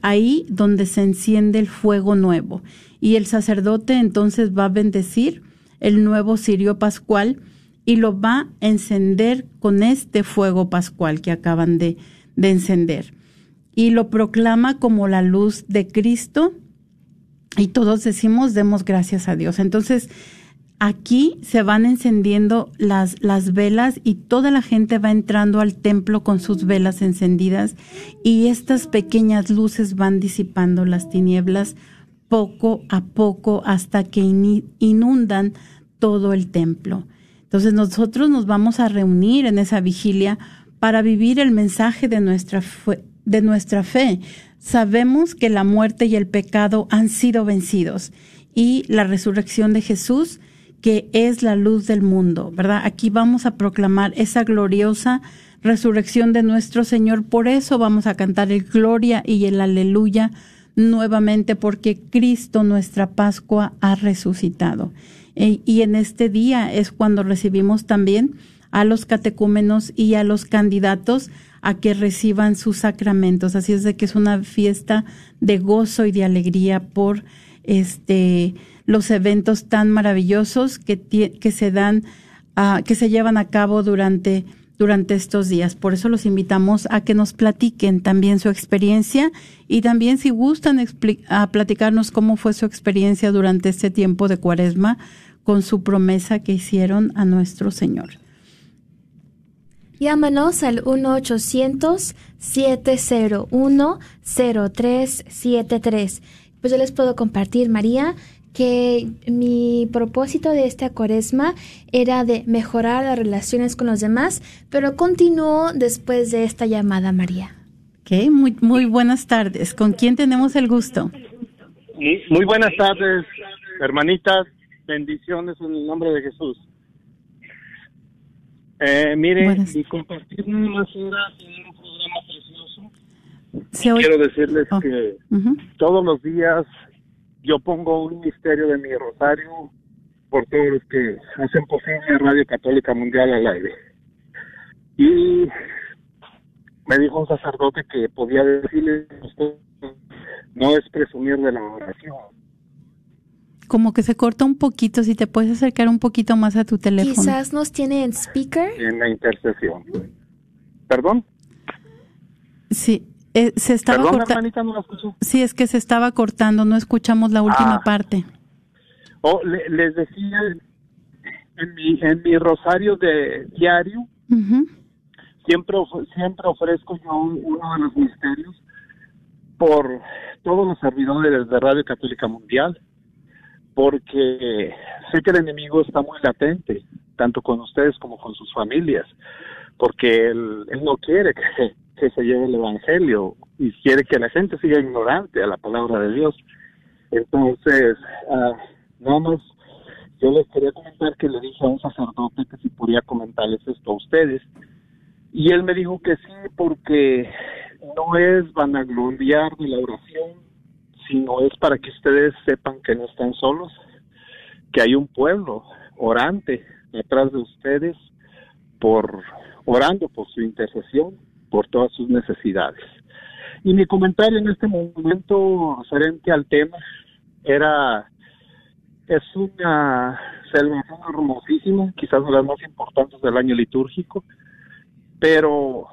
ahí donde se enciende el fuego nuevo. Y el sacerdote entonces va a bendecir el nuevo cirio pascual y lo va a encender con este fuego pascual que acaban de, de encender. Y lo proclama como la luz de Cristo y todos decimos, demos gracias a Dios. Entonces, aquí se van encendiendo las, las velas y toda la gente va entrando al templo con sus velas encendidas y estas pequeñas luces van disipando las tinieblas poco a poco hasta que inundan todo el templo. Entonces nosotros nos vamos a reunir en esa vigilia para vivir el mensaje de nuestra, de nuestra fe. Sabemos que la muerte y el pecado han sido vencidos y la resurrección de Jesús, que es la luz del mundo, ¿verdad? Aquí vamos a proclamar esa gloriosa resurrección de nuestro Señor. Por eso vamos a cantar el gloria y el aleluya nuevamente, porque Cristo, nuestra Pascua, ha resucitado. E, y en este día es cuando recibimos también a los catecúmenos y a los candidatos a que reciban sus sacramentos. Así es de que es una fiesta de gozo y de alegría por este los eventos tan maravillosos que, que se dan, uh, que se llevan a cabo durante durante estos días. Por eso los invitamos a que nos platiquen también su experiencia y también si gustan a platicarnos cómo fue su experiencia durante este tiempo de cuaresma con su promesa que hicieron a nuestro Señor. Llámanos al 1-800-701-0373. Pues yo les puedo compartir, María, que mi propósito de esta cuaresma era de mejorar las relaciones con los demás, pero continuó después de esta llamada, María. Ok, muy, muy buenas tardes. ¿Con quién tenemos el gusto? Muy buenas tardes, hermanitas. Bendiciones en el nombre de Jesús. Eh, mire, y compartir más horas en un programa precioso. Quiero decirles oh, que todos los días yo pongo un misterio de mi rosario por todos los que hacen posible Radio Católica Mundial al aire. Y me dijo un sacerdote que podía decirle, no es presumir de la oración. Como que se corta un poquito, si te puedes acercar un poquito más a tu teléfono. Quizás nos tiene en speaker. En la intercesión. ¿Perdón? Sí, eh, se estaba cortando. Sí, es que se estaba cortando, no escuchamos la última ah. parte. Oh, les decía, en mi, en mi rosario de diario, siempre, siempre ofrezco yo uno de los misterios por todos los servidores de Radio Católica Mundial, porque sé que el enemigo está muy latente, tanto con ustedes como con sus familias, porque él, él no quiere que, que se lleve el Evangelio y quiere que la gente siga ignorante a la palabra de Dios. Entonces, uh, nada más, yo les quería comentar que le dije a un sacerdote que si podía comentarles esto a ustedes. Y él me dijo que sí, porque no es vanagloriar de la oración, sino es para que ustedes sepan que no están solos, que hay un pueblo orante detrás de ustedes por orando por su intercesión por todas sus necesidades. Y mi comentario en este momento referente al tema era, es una celebración hermosísima, quizás de las más importantes del año litúrgico, pero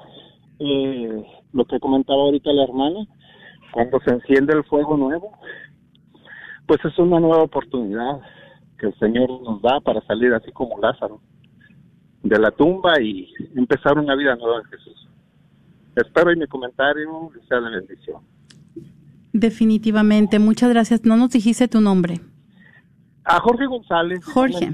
eh, lo que comentaba ahorita la hermana, cuando se enciende el fuego nuevo, pues es una nueva oportunidad que el Señor nos da para salir así como Lázaro de la tumba y empezar una vida nueva en Jesús. Espero y mi comentario sea de bendición. Definitivamente, muchas gracias. No nos dijiste tu nombre. A Jorge González. Jorge.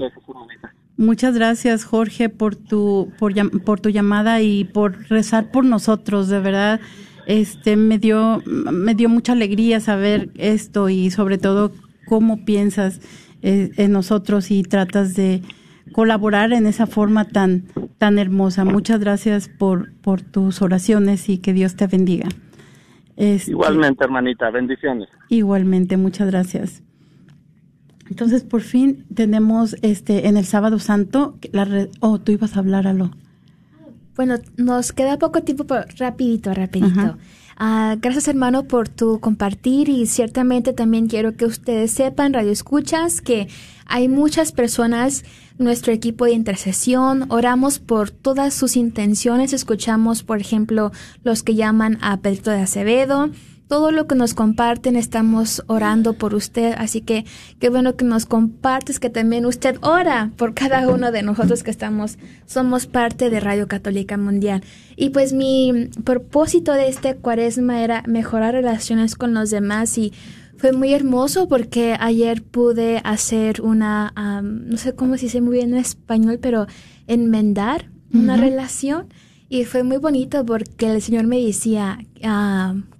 Muchas gracias, Jorge, por tu por, por tu llamada y por rezar por nosotros, de verdad. Este me dio me dio mucha alegría saber esto y sobre todo cómo piensas eh, en nosotros y tratas de colaborar en esa forma tan, tan hermosa. Muchas gracias por, por tus oraciones y que Dios te bendiga. Este, igualmente, hermanita, bendiciones. Igualmente, muchas gracias. Entonces, por fin tenemos este en el sábado santo la red, oh, tú ibas a hablar algo. Bueno, nos queda poco tiempo, pero rapidito, rapidito. Ah, gracias hermano por tu compartir y ciertamente también quiero que ustedes sepan, radio escuchas, que hay muchas personas, nuestro equipo de intercesión, oramos por todas sus intenciones, escuchamos por ejemplo los que llaman a Pedro de Acevedo, todo lo que nos comparten estamos orando por usted, así que qué bueno que nos compartes que también usted ora por cada uno de nosotros que estamos, somos parte de Radio Católica Mundial. Y pues mi propósito de este cuaresma era mejorar relaciones con los demás y fue muy hermoso porque ayer pude hacer una, no sé cómo se dice muy bien en español, pero enmendar una relación. Y fue muy bonito porque el Señor me decía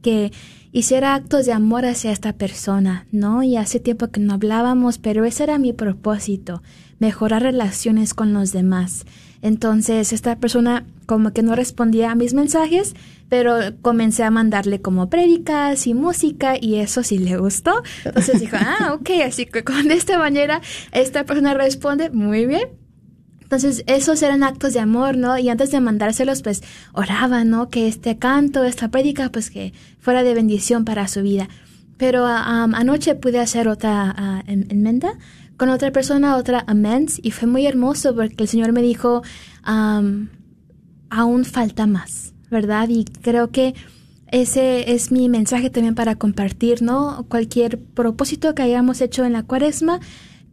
que hiciera actos de amor hacia esta persona, ¿no? Y hace tiempo que no hablábamos, pero ese era mi propósito, mejorar relaciones con los demás. Entonces, esta persona como que no respondía a mis mensajes, pero comencé a mandarle como prédicas y música y eso sí le gustó. Entonces dijo, ah, ok, así que con esta manera esta persona responde muy bien entonces, esos eran actos de amor, ¿no? Y antes de mandárselos, pues oraba, ¿no? Que este canto, esta prédica, pues que fuera de bendición para su vida. Pero anoche pude hacer otra enmienda con otra persona, otra amends, y fue muy hermoso porque el Señor me dijo, aún falta más, ¿verdad? Y creo que ese es mi mensaje también para compartir, ¿no? Cualquier propósito que hayamos hecho en la cuaresma,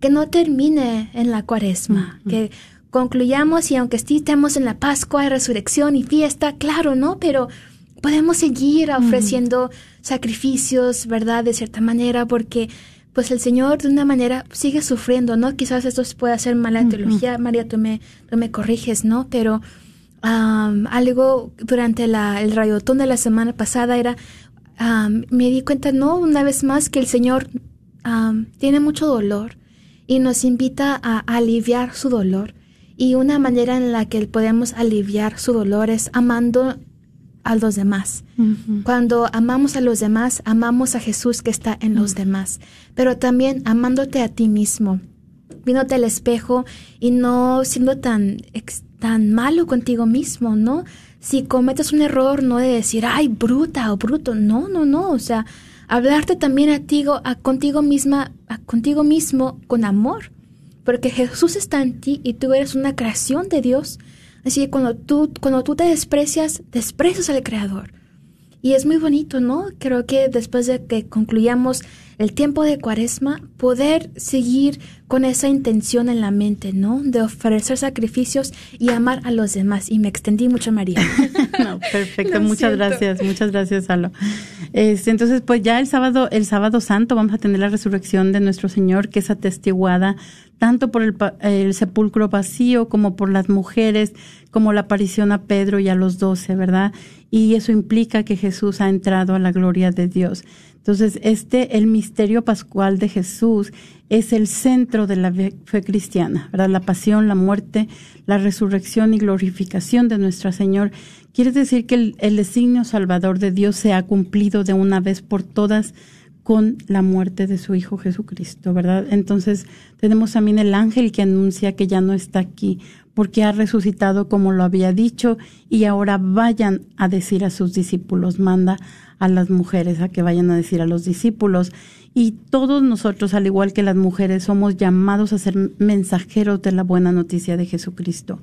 que no termine en la cuaresma, que concluyamos y aunque estemos en la Pascua, resurrección y fiesta, claro, ¿no? Pero podemos seguir ofreciendo sacrificios, ¿verdad? De cierta manera, porque pues el Señor de una manera sigue sufriendo, ¿no? Quizás esto pueda ser mala teología, María, tú me, tú me corriges, ¿no? Pero algo durante la, el rayotón de la semana pasada era, me di cuenta, ¿no? Una vez más que el Señor tiene mucho dolor y nos invita a, aliviar su dolor. Y una manera en la que podemos aliviar su dolor es amando a los demás. Cuando amamos a los demás, amamos a Jesús que está en los demás, pero también amándote a ti mismo, viéndote al espejo y no siendo tan tan malo contigo mismo, ¿no? Si cometes un error, no de decir, ay, bruta o bruto, no, no, no, o sea, hablarte también a ti, a contigo misma, contigo mismo con amor, porque Jesús está en ti y tú eres una creación de Dios. Así que cuando tú, cuando tú te desprecias, desprecias al Creador. Y es muy bonito, ¿no? Creo que después de que concluyamos el tiempo de cuaresma, poder seguir con esa intención en la mente, ¿no? De ofrecer sacrificios y amar a los demás. Y me extendí mucho, María. no, perfecto, muchas gracias, muchas gracias, Salo. Este, entonces, pues ya el sábado, el sábado santo vamos a tener la resurrección de nuestro Señor, que es atestiguada tanto por el, el sepulcro vacío como por las mujeres, como la aparición a Pedro y a los doce, ¿verdad? Y eso implica que Jesús ha entrado a la gloria de Dios. Entonces, este, el misterio pascual de Jesús es el centro de la fe cristiana, ¿verdad? La pasión, la muerte, la resurrección y glorificación de nuestro Señor. Quiere decir que el, el designio salvador de Dios se ha cumplido de una vez por todas con la muerte de su Hijo Jesucristo, ¿verdad? Entonces tenemos también el ángel que anuncia que ya no está aquí porque ha resucitado como lo había dicho y ahora vayan a decir a sus discípulos, manda a las mujeres a que vayan a decir a los discípulos. Y todos nosotros, al igual que las mujeres, somos llamados a ser mensajeros de la buena noticia de Jesucristo,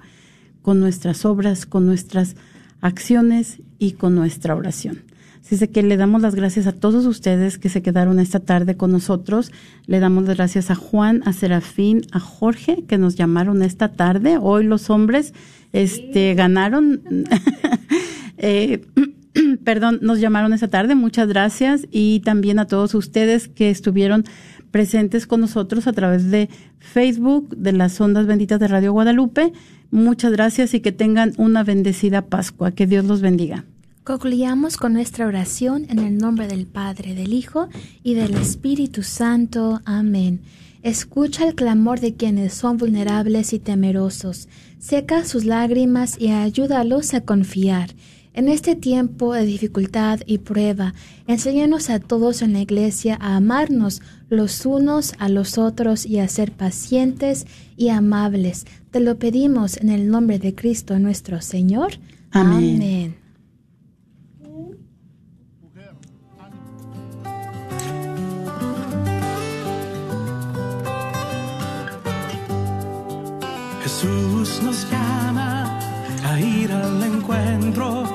con nuestras obras, con nuestras acciones y con nuestra oración. Así que le damos las gracias a todos ustedes que se quedaron esta tarde con nosotros. Le damos las gracias a Juan, a Serafín, a Jorge, que nos llamaron esta tarde. Hoy los hombres este, ganaron. eh, perdón, nos llamaron esta tarde. Muchas gracias. Y también a todos ustedes que estuvieron presentes con nosotros a través de Facebook, de las ondas benditas de Radio Guadalupe. Muchas gracias y que tengan una bendecida Pascua. Que Dios los bendiga. Concluyamos con nuestra oración en el nombre del Padre, del Hijo y del Espíritu Santo. Amén. Escucha el clamor de quienes son vulnerables y temerosos. Seca sus lágrimas y ayúdalos a confiar en este tiempo de dificultad y prueba, enséñanos a todos en la iglesia a amarnos los unos a los otros y a ser pacientes y amables. Te lo pedimos en el nombre de Cristo nuestro Señor. Amén. Jesús nos llama a ir al encuentro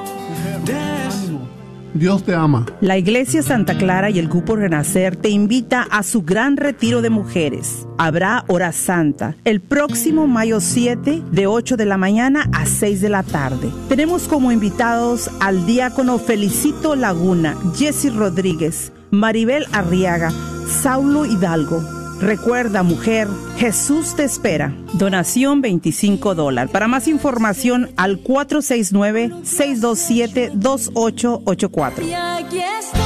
Dios te ama. La Iglesia Santa Clara y el Grupo Renacer te invita a su gran retiro de mujeres. Habrá hora santa el próximo mayo 7 de 8 de la mañana a 6 de la tarde. Tenemos como invitados al diácono Felicito Laguna, Jesse Rodríguez, Maribel Arriaga, Saulo Hidalgo, Recuerda, mujer, Jesús te espera. Donación 25 dólares. Para más información al 469-627-2884.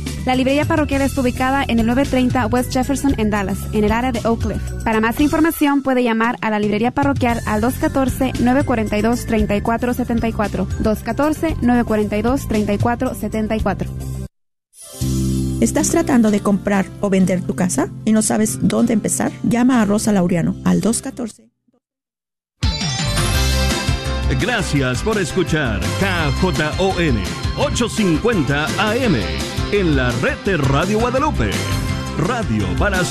La librería parroquial está ubicada en el 930 West Jefferson en Dallas, en el área de Oak Cliff. Para más información puede llamar a la librería parroquial al 214-942-3474. 214-942-3474. ¿Estás tratando de comprar o vender tu casa y no sabes dónde empezar? Llama a Rosa Laureano al 214. Gracias por escuchar KJON 850 AM en la red de Radio Guadalupe. Radio para